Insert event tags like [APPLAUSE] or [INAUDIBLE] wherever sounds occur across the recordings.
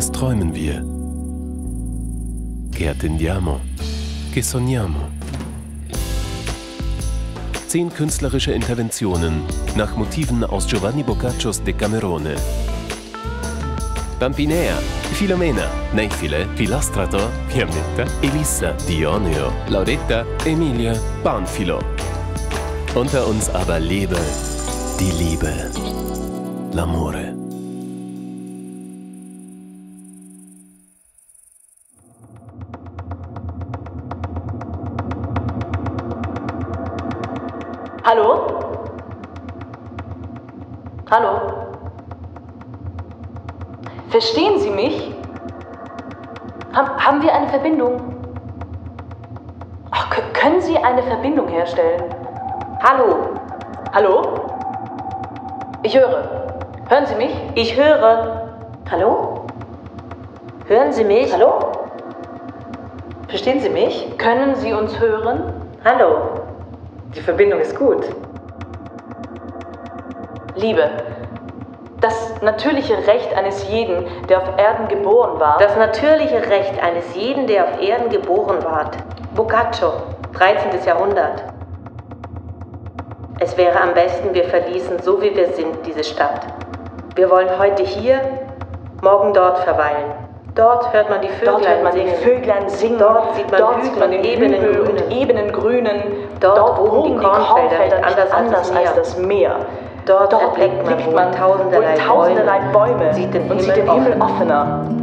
Was träumen wir? Che attendiamo? Che sogniamo? Zehn künstlerische Interventionen nach Motiven aus Giovanni Boccaccios Decamerone. Pampinea, Filomena, Neifile, Filastrator, Fiammetta, Elissa, Dioneo, Lauretta, Emilia, Panfilo. Unter uns aber lebe die Liebe, l'amore. Verstehen Sie mich? Haben, haben wir eine Verbindung? Ach, können Sie eine Verbindung herstellen? Hallo? Hallo? Ich höre. Hören Sie mich? Ich höre. Hallo? Hören Sie mich? Hallo? Verstehen Sie mich? Können Sie uns hören? Hallo? Die Verbindung ist gut. Liebe. Das natürliche Recht eines jeden, der auf Erden geboren war. Das natürliche Recht eines jeden, der auf Erden geboren ward. Boccaccio, 13. Jahrhundert. Es wäre am besten, wir verließen, so wie wir sind, diese Stadt. Wir wollen heute hier, morgen dort verweilen. Dort hört man die Vöglein Dort hört man singen. die Vöglein singen. Dort sieht man Dort sieht man den ebenen Hügel Grünen. und ebenen Grünen. Dort wogen die Kornfelder nicht anders als das Meer. Dort erblickt man wohl tausenderlei Bäume Bäume sieht den und Himmel sieht den Himmel offen. offener.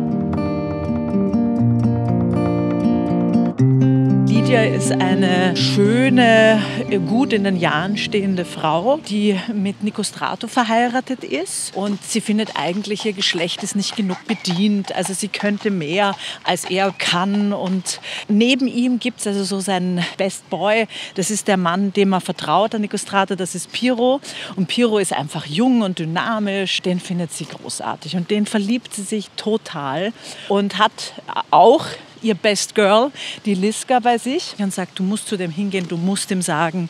Lydia ist eine schöne, gut in den Jahren stehende Frau, die mit Nicostrato verheiratet ist. Und sie findet eigentlich, ihr Geschlecht ist nicht genug bedient. Also sie könnte mehr, als er kann. Und neben ihm gibt es also so seinen Best Boy. Das ist der Mann, dem er vertraut an Nicostrato. Das ist Piro. Und Piro ist einfach jung und dynamisch. Den findet sie großartig. Und den verliebt sie sich total. Und hat auch ihr Best Girl, die Liska, bei sich und sagt, du musst zu dem hingehen, du musst ihm sagen,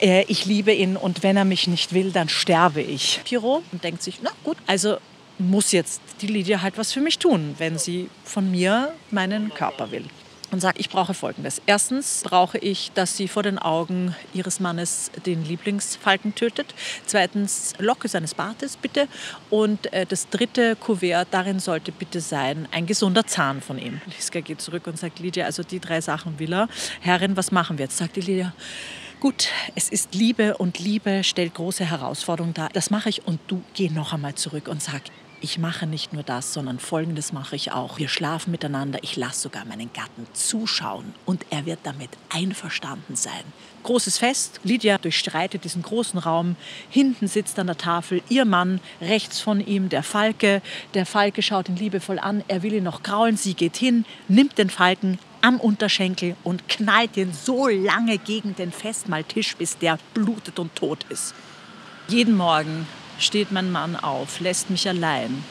äh, ich liebe ihn und wenn er mich nicht will, dann sterbe ich. Piro und denkt sich, na gut, also muss jetzt die Lydia halt was für mich tun, wenn sie von mir meinen Körper will. Und sagt, ich brauche Folgendes. Erstens brauche ich, dass sie vor den Augen ihres Mannes den Lieblingsfalken tötet. Zweitens, Locke seines Bartes, bitte. Und äh, das dritte Kuvert, darin sollte bitte sein, ein gesunder Zahn von ihm. Liska geht zurück und sagt, Lydia, also die drei Sachen will er. Herrin, was machen wir jetzt? Sagt die Lydia, Gut, es ist Liebe und Liebe stellt große Herausforderungen dar. Das mache ich und du geh noch einmal zurück und sag, ich mache nicht nur das, sondern Folgendes mache ich auch. Wir schlafen miteinander, ich lasse sogar meinen Gatten zuschauen und er wird damit einverstanden sein. Großes Fest, Lydia durchstreitet diesen großen Raum. Hinten sitzt an der Tafel ihr Mann, rechts von ihm der Falke. Der Falke schaut ihn liebevoll an, er will ihn noch kraulen. Sie geht hin, nimmt den Falken am Unterschenkel und knallt ihn so lange gegen den Festmahltisch, bis der blutet und tot ist. Jeden Morgen steht mein Mann auf, lässt mich allein.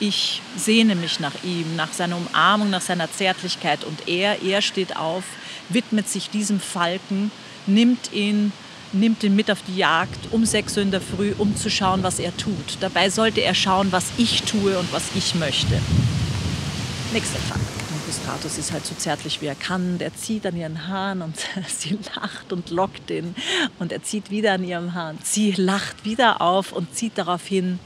Ich sehne mich nach ihm, nach seiner Umarmung, nach seiner Zärtlichkeit. Und er, er steht auf, widmet sich diesem Falken, nimmt ihn, nimmt ihn mit auf die Jagd um 6 Uhr in der Früh, um zu schauen, was er tut. Dabei sollte er schauen, was ich tue und was ich möchte. Nächster Tag. Gustatus ist halt so zärtlich wie er kann. Der zieht an ihren Haaren und [LAUGHS] sie lacht und lockt ihn. Und er zieht wieder an ihrem Haaren. Sie lacht wieder auf und zieht daraufhin,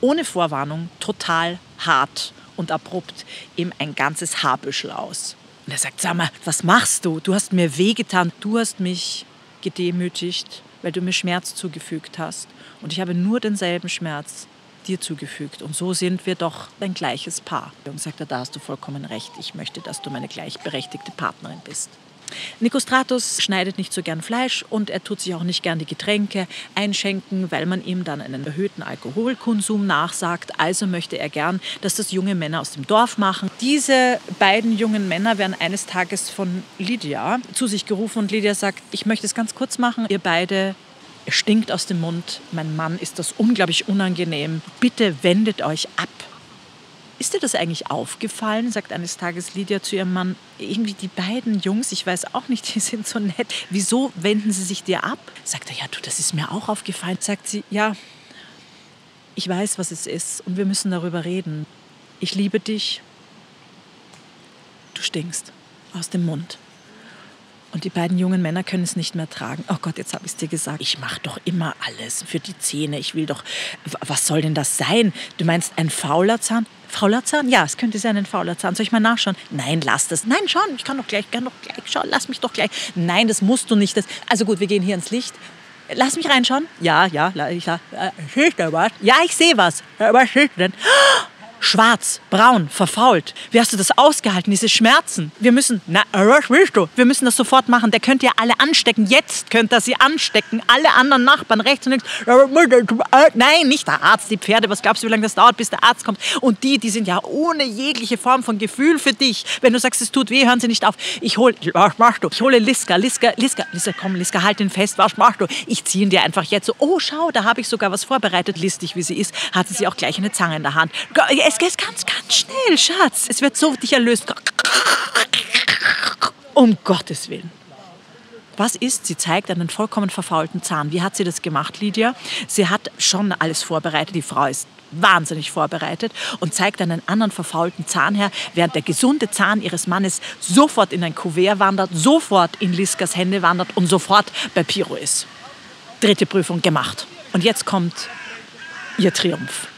ohne Vorwarnung, total hart und abrupt ihm ein ganzes Haarbüschel aus. Und er sagt, sag mal, was machst du? Du hast mir wehgetan. Du hast mich gedemütigt, weil du mir Schmerz zugefügt hast. Und ich habe nur denselben Schmerz dir zugefügt. Und so sind wir doch ein gleiches Paar. Und sagt er, da hast du vollkommen recht. Ich möchte, dass du meine gleichberechtigte Partnerin bist. Nikostratus schneidet nicht so gern Fleisch und er tut sich auch nicht gern die Getränke einschenken, weil man ihm dann einen erhöhten Alkoholkonsum nachsagt. Also möchte er gern, dass das junge Männer aus dem Dorf machen. Diese beiden jungen Männer werden eines Tages von Lydia zu sich gerufen und Lydia sagt, ich möchte es ganz kurz machen. Ihr beide Ihr stinkt aus dem Mund. Mein Mann ist das unglaublich unangenehm. Bitte wendet euch ab. Ist dir das eigentlich aufgefallen? sagt eines Tages Lydia zu ihrem Mann. Irgendwie die beiden Jungs, ich weiß auch nicht, [LAUGHS] die sind so nett. Wieso wenden sie sich dir ab? Sagt er, ja, du, das ist mir auch aufgefallen. Sagt sie, ja, ich weiß, was es ist und wir müssen darüber reden. Ich liebe dich Du stinkst. Aus dem Mund. Und die beiden jungen Männer können es nicht mehr tragen. Oh Gott, jetzt habe ich es dir gesagt. Ich mache doch immer alles für die Zähne. Ich will doch. Was soll denn das sein? Du meinst ein fauler Zahn? Fauler Zahn? Ja, es könnte sein ein fauler Zahn. Soll ich mal nachschauen? Nein, lass das. Nein, schon. Ich kann doch gleich, kann doch gleich schauen. Lass mich doch gleich. Nein, das musst du nicht. Das, also gut, wir gehen hier ins Licht. Lass mich reinschauen. Ja, ja, ich, äh, siehst du was? Ja, ich sehe was. Was siehst du denn? Schwarz, braun, verfault. Wie hast du das ausgehalten, diese Schmerzen? Wir müssen, na, was willst du? Wir müssen das sofort machen. Der könnte ja alle anstecken. Jetzt könnte er sie anstecken. Alle anderen Nachbarn rechts und links. Nein, nicht der Arzt, die Pferde. Was glaubst du, wie lange das dauert, bis der Arzt kommt? Und die, die sind ja ohne jegliche Form von Gefühl für dich. Wenn du sagst, es tut weh, hören sie nicht auf. Ich hole, was machst du? Ich hole Liska, Liska, Liska, Liska, komm, Liska, halt ihn fest. Was machst du? Ich ziehe ihn dir einfach jetzt so. Oh, schau, da habe ich sogar was vorbereitet. Listig, wie sie ist, hatte sie auch gleich eine Zange in der Hand. Es geht ganz, ganz schnell, Schatz. Es wird so dich erlöst. Um Gottes Willen. Was ist? Sie zeigt einen vollkommen verfaulten Zahn. Wie hat sie das gemacht, Lydia? Sie hat schon alles vorbereitet. Die Frau ist wahnsinnig vorbereitet und zeigt einen anderen verfaulten Zahn her, während der gesunde Zahn ihres Mannes sofort in ein Kuvert wandert, sofort in Liskas Hände wandert und sofort bei Piro ist. Dritte Prüfung gemacht. Und jetzt kommt ihr Triumph.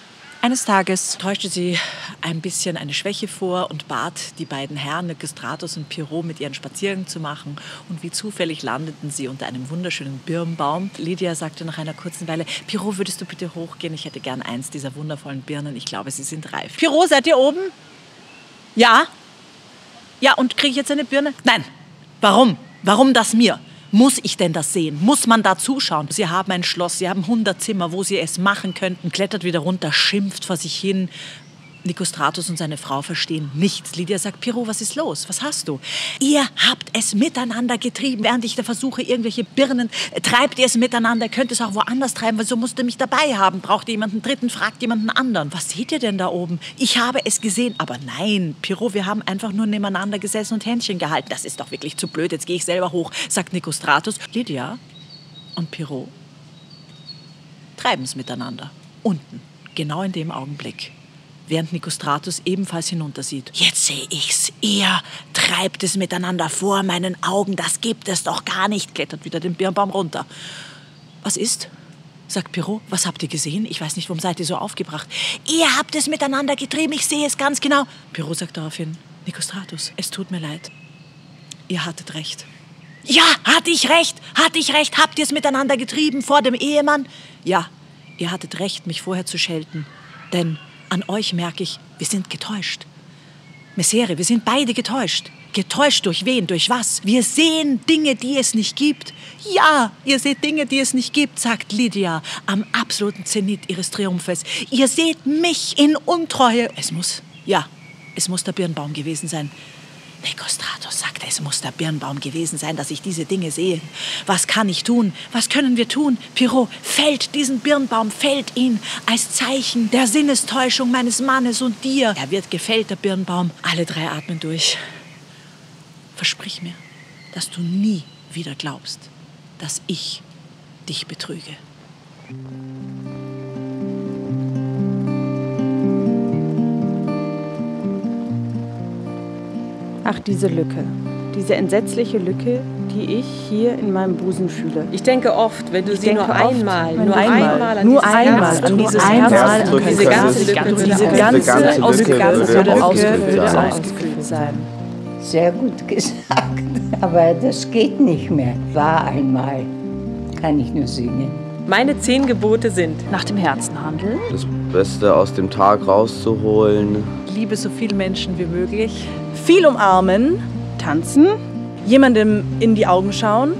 Eines Tages täuschte sie ein bisschen eine Schwäche vor und bat die beiden Herren, Nicostratus und Pirot, mit ihren Spaziergang zu machen. Und wie zufällig landeten sie unter einem wunderschönen Birnbaum. Lydia sagte nach einer kurzen Weile, Pirot, würdest du bitte hochgehen? Ich hätte gern eins dieser wundervollen Birnen. Ich glaube, sie sind reif. Pirot, seid ihr oben? Ja? Ja, und kriege ich jetzt eine Birne? Nein. Warum? Warum das mir? Muss ich denn das sehen? Muss man da zuschauen? Sie haben ein Schloss, Sie haben 100 Zimmer, wo Sie es machen könnten. Klettert wieder runter, schimpft vor sich hin. Nikostratus und seine Frau verstehen nichts. Lydia sagt, Piro, was ist los? Was hast du? Ihr habt es miteinander getrieben, während ich da versuche, irgendwelche Birnen. Treibt ihr es miteinander? Könnt es auch woanders treiben, weil so musst du mich dabei haben. Braucht ihr jemanden dritten? Fragt jemanden anderen. Was seht ihr denn da oben? Ich habe es gesehen. Aber nein, Piro, wir haben einfach nur nebeneinander gesessen und Händchen gehalten. Das ist doch wirklich zu blöd. Jetzt gehe ich selber hoch, sagt Nikostratus. Lydia und Piro treiben es miteinander. Unten. Genau in dem Augenblick während Nikostratus ebenfalls hinuntersieht. Jetzt sehe ich's. Ihr treibt es miteinander vor meinen Augen. Das gibt es doch gar nicht. Klettert wieder den Birnbaum runter. Was ist? sagt Pirot. Was habt ihr gesehen? Ich weiß nicht, warum seid ihr so aufgebracht? Ihr habt es miteinander getrieben. Ich sehe es ganz genau. Pirot sagt daraufhin, Nikostratus, es tut mir leid. Ihr hattet recht. Ja, hatte ich recht, hatte ich recht. Habt ihr es miteinander getrieben vor dem Ehemann? Ja, ihr hattet recht, mich vorher zu schelten. Denn an euch merke ich, wir sind getäuscht. Messere, wir sind beide getäuscht. Getäuscht durch wen? Durch was? Wir sehen Dinge, die es nicht gibt. Ja, ihr seht Dinge, die es nicht gibt, sagt Lydia am absoluten Zenit ihres Triumphes. Ihr seht mich in Untreue. Es muss, ja, es muss der Birnbaum gewesen sein. Nekostratus sagte, es muss der Birnbaum gewesen sein, dass ich diese Dinge sehe. Was kann ich tun? Was können wir tun? Pirot, fällt diesen Birnbaum, fällt ihn als Zeichen der Sinnestäuschung meines Mannes und dir. Er wird gefällt, der Birnbaum. Alle drei atmen durch. Versprich mir, dass du nie wieder glaubst, dass ich dich betrüge. Ach, diese Lücke. Diese entsetzliche Lücke, die ich hier in meinem Busen fühle. Ich denke oft, wenn du Ich sie nur einmal, nur einmal, nur einmal Herz an dieses einmal Herz drückst, drückst, diese ganze Lücke diese würde ganze, ausgefüllt ganze, sein. Lücke würde ausgefüllt sein. Sehr gut gesagt. Aber das geht nicht mehr. War einmal. Kann ich nur singen. Meine zehn Gebote sind Nach dem Herzen handeln, das Beste aus dem Tag rauszuholen. Liebe so viele Menschen wie möglich, Viel umarmen, tanzen, jemandem in die Augen schauen,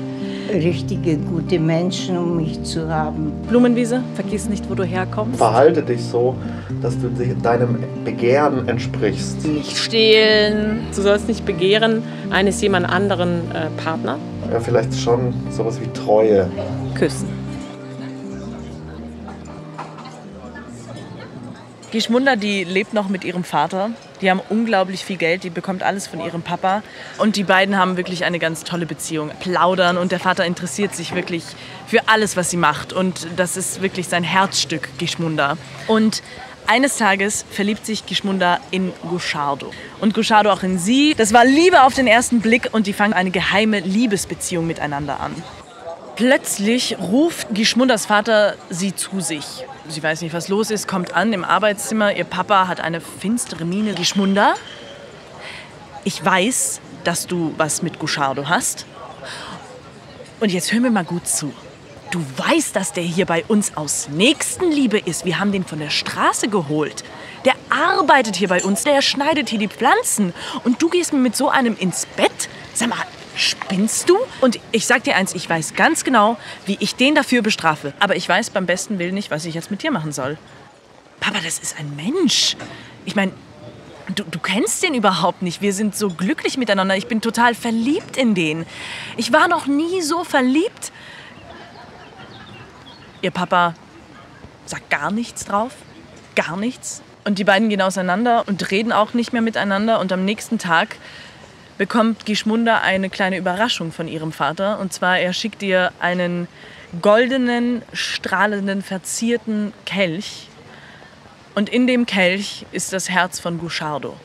Richtige, gute Menschen um mich zu haben. Blumenwiese. vergiss nicht, wo du herkommst. Verhalte dich so, dass du de- deinem Begehren entsprichst. nicht stehlen. Du sollst nicht begehren eines jemand anderen äh, Partner. Ja, vielleicht schon sowas wie Treue. Küssen. Die Schmunder, die lebt noch mit ihrem Vater. Die haben unglaublich viel Geld, die bekommt alles von ihrem Papa. Und die beiden haben wirklich eine ganz tolle Beziehung. Plaudern und der Vater interessiert sich wirklich für alles, was sie macht. Und das ist wirklich sein Herzstück, Geschmunder. Und Eines Tages verliebt sich Gishmunda in Gushardo. Und Gushardo auch in sie. Das war Liebe auf den ersten Blick und die fangen eine geheime Liebesbeziehung miteinander an. Plötzlich ruft Gishmundas Vater sie zu sich. Sie weiß nicht, was los ist, kommt an im Arbeitszimmer. Ihr Papa hat eine finstere Miene. Gishmunda, ich weiß, dass du was mit Gushardo hast. Und jetzt hör mir mal gut zu. Du weißt, dass der hier bei uns aus Nächstenliebe ist. Wir haben den von der Straße geholt. Der arbeitet hier bei uns, der schneidet hier die Pflanzen. Und du gehst mir mit so einem ins Bett? Sag mal, spinnst du? Und ich sag dir eins, ich weiß ganz genau, wie ich den dafür bestrafe. Aber ich weiß beim besten Willen nicht, was ich jetzt mit dir machen soll. Papa, das ist ein Mensch. Ich meine, Du, du, kennst den überhaupt nicht. Wir sind so glücklich miteinander. Ich bin total verliebt in den. Ich war noch nie so verliebt. Ihr Papa sagt gar nichts drauf. Gar nichts. Und die beiden gehen auseinander und reden auch nicht mehr miteinander. Und am nächsten Tag bekommt Gishmunda eine kleine Überraschung von ihrem Vater. Und zwar, er schickt ihr einen goldenen, strahlenden, verzierten Kelch und in dem Kelch ist das Herz von Gushardo.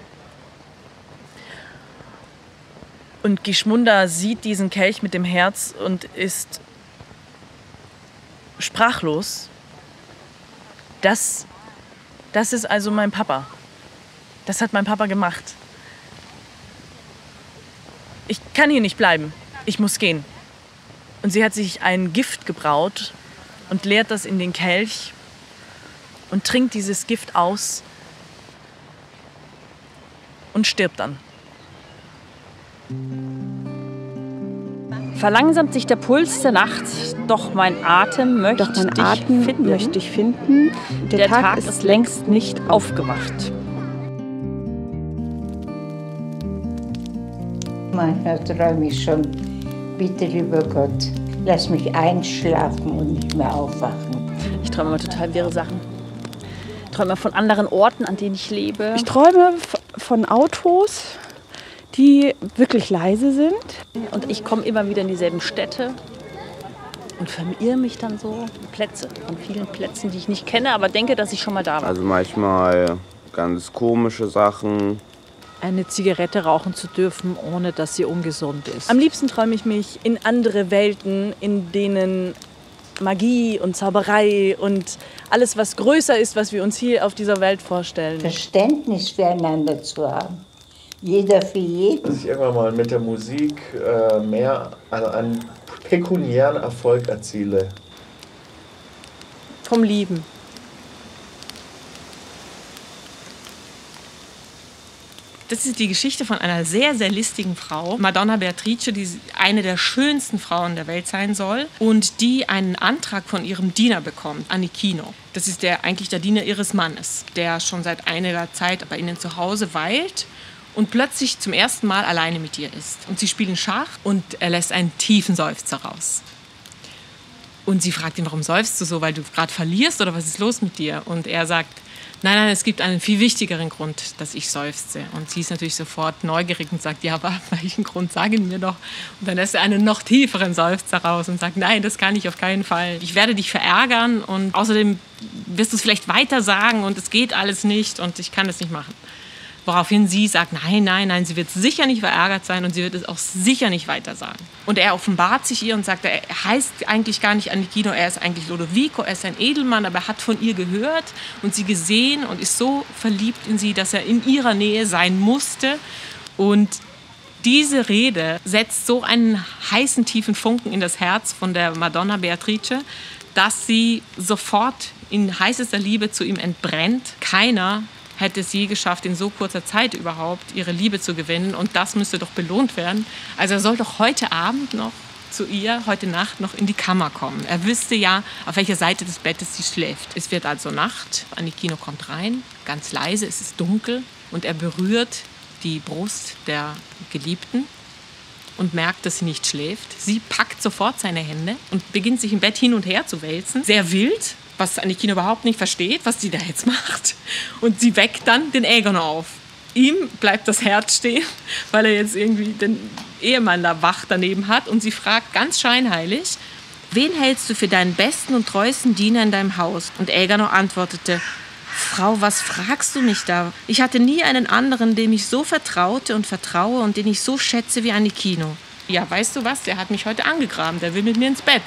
Und Gishmunda sieht diesen Kelch mit dem Herz und ist sprachlos. Das, das ist also mein Papa. Das hat mein Papa gemacht. Ich kann hier nicht bleiben. Ich muss gehen. Und sie hat sich ein Gift gebraut und leert das in den Kelch und trinkt dieses Gift aus und stirbt dann. Verlangsamt sich der Puls der Nacht, doch mein Atem möchte, doch mein dich, Atem finden. möchte ich finden. Der, der Tag, Tag, ist längst nicht aufgewacht. Manchmal träume ich schon, bitte lieber Gott, lass mich einschlafen und nicht mehr aufwachen. Ich träume immer total wirre Sachen träume von anderen Orten, an denen ich lebe. Ich träume von Autos, die wirklich leise sind. Und ich komme immer wieder in dieselben Städte und verirre mich dann so Plätze, an vielen Plätzen, die ich nicht kenne, aber denke, dass ich schon mal da war. Also manchmal ganz komische Sachen. Eine Zigarette rauchen zu dürfen, ohne dass sie ungesund ist. Am liebsten träume ich mich in andere Welten, in denen Magie und Zauberei und alles, was größer ist, was wir uns hier auf dieser Welt vorstellen. Verständnis füreinander zu haben. Jeder für jeden. Dass ich irgendwann mal mit der Musik äh, mehr also einen pekuniären Erfolg erziele. Vom Lieben. Das ist die Geschichte von einer sehr, sehr listigen Frau, Madonna Beatrice, die eine der schönsten Frauen der Welt sein soll und die einen Antrag von ihrem Diener bekommt, Anikino. Das ist der, eigentlich der Diener ihres Mannes, der schon seit einiger Zeit bei ihnen zu Hause weilt und plötzlich zum ersten Mal alleine mit ihr ist. Und sie spielen Schach und er lässt einen tiefen Seufzer raus. Und sie fragt ihn, warum seufzt du so, weil du gerade verlierst oder was ist los mit dir? Und er sagt, Nein, nein, es gibt einen viel wichtigeren Grund, dass ich seufze. Und sie ist natürlich sofort neugierig und sagt, ja, aber [LAUGHS] welchen Grund sagen mir doch? Und dann lässt er einen noch tieferen Seufzer raus und sagt, nein, das kann ich auf keinen Fall. Ich werde dich verärgern und außerdem wirst du es vielleicht weiter sagen und es geht alles nicht und ich kann das nicht machen. Woraufhin sie sagt, nein, nein, nein, sie wird sicher nicht verärgert sein und sie wird es auch sicher nicht weiter sagen. Und er offenbart sich ihr und sagt, er heißt eigentlich gar nicht Anikino, er ist eigentlich Lodovico, er ist ein Edelmann, aber er hat von ihr gehört und sie gesehen und ist so verliebt in sie, dass er in ihrer Nähe sein musste. Und diese Rede setzt so einen heißen, tiefen Funken in das Herz von der Madonna Beatrice, dass sie sofort in heißester Liebe zu ihm entbrennt. Keiner hätte es je geschafft, in so kurzer Zeit überhaupt ihre Liebe zu gewinnen. Und das müsste doch belohnt werden. Also er soll doch heute Abend noch zu ihr, heute Nacht noch in die Kammer kommen. Er wüsste ja, auf welcher Seite des Bettes sie schläft. Es wird also Nacht. Anikino kommt rein, ganz leise, es ist dunkel. Und er berührt die Brust der Geliebten und merkt, dass sie nicht schläft. Sie packt sofort seine Hände und beginnt sich im Bett hin und her zu wälzen. Sehr wild, was Anikino überhaupt nicht versteht, was sie da jetzt macht. Und sie weckt dann den Aegon auf. Ihm bleibt das Herz stehen, weil er jetzt irgendwie den Ehemann da wach daneben hat. Und sie fragt ganz scheinheilig, wen hältst du für deinen besten und treuesten Diener in deinem Haus? Und Aegon antwortete, Frau, was fragst du mich da? Ich hatte nie einen anderen, dem ich so vertraute und vertraue und den ich so schätze wie Anikino. Ja, weißt du was? Der hat mich heute angegraben. Der will mit mir ins Bett.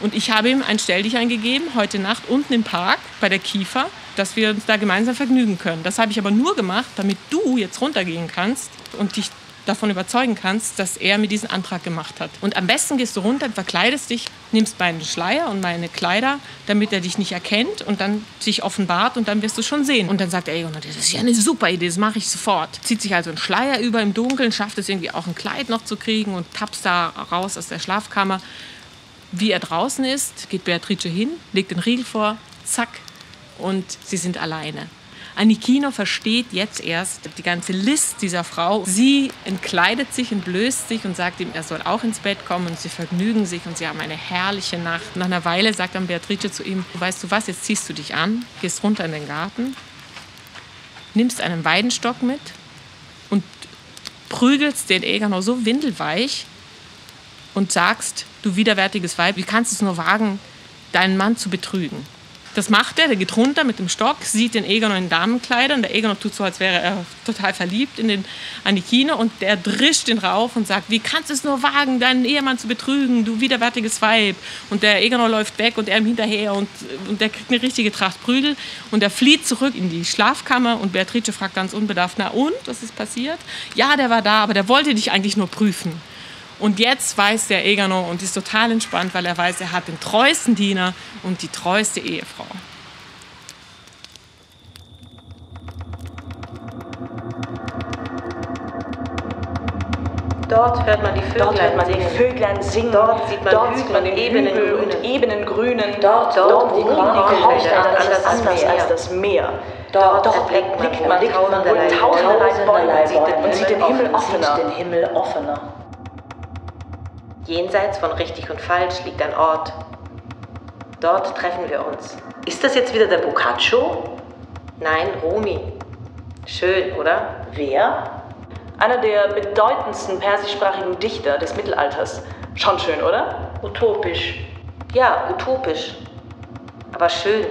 Und ich habe ihm ein Stelldichein gegeben, heute Nacht unten im Park bei der Kiefer, dass wir uns da gemeinsam vergnügen können. Das habe ich aber nur gemacht, damit du jetzt runtergehen kannst und dich davon überzeugen kannst, dass er mir diesen Antrag gemacht hat. Und am besten gehst du runter, verkleidest dich, nimmst meinen Schleier und meine Kleider, damit er dich nicht erkennt und dann sich offenbart und dann wirst du schon sehen. Und dann sagt er, das ist ja eine super Idee, das mache ich sofort. Zieht sich also einen Schleier über im Dunkeln, schafft es irgendwie auch ein Kleid noch zu kriegen und tapst da raus aus der Schlafkammer. Wie er draußen ist, geht Beatrice hin, legt den Riegel vor, zack, und sie sind alleine. Anikino versteht jetzt erst die ganze List dieser Frau. Sie entkleidet sich, entblößt sich und sagt ihm, er soll auch ins Bett kommen und sie vergnügen sich und sie haben eine herrliche Nacht. Nach einer Weile sagt dann Beatrice zu ihm, weißt du was, jetzt ziehst du dich an, gehst runter in den Garten, nimmst einen Weidenstock mit und prügelst den Egano so windelweich und sagst, du widerwärtiges Weib, wie kannst du es nur wagen, deinen Mann zu betrügen? Das macht er, der geht runter mit dem Stock, sieht den Egon in Damenkleidern. Der Egon tut so, als wäre er total verliebt in den Anikino und der drischt ihn rauf und sagt, wie kannst du es nur wagen, deinen Ehemann zu betrügen, du widerwärtiges Weib. Und der Egon läuft weg und er ihm hinterher und, und der kriegt eine richtige Tracht Prügel und er flieht zurück in die Schlafkammer und Beatrice fragt ganz unbedarft, na und, was ist passiert? Ja, der war da, aber der wollte dich eigentlich nur prüfen. Und jetzt weiß der Egano und ist total entspannt, weil er weiß, er hat den treuesten Diener und die treueste Ehefrau. Dort hört man die Vöglein, man die singen. Vöglein singen. Dort sieht man Dort sieht man und den ebenen Hügel Grünen. und ebenen Grünen. Dort, dort dort ruhen die Kornfelder anders, anders als als das Meer. Dort Dort erblickt man erblickt man tausenderlei Bäume Bäume und sieht den Himmel offener. Jenseits von richtig und falsch liegt ein Ort. Dort treffen wir uns. Ist das jetzt wieder der Boccaccio? Nein, Rumi. Schön, oder? Wer? Einer der bedeutendsten persischsprachigen Dichter des Mittelalters. Schon schön, oder? Utopisch. Ja, utopisch. Aber schön.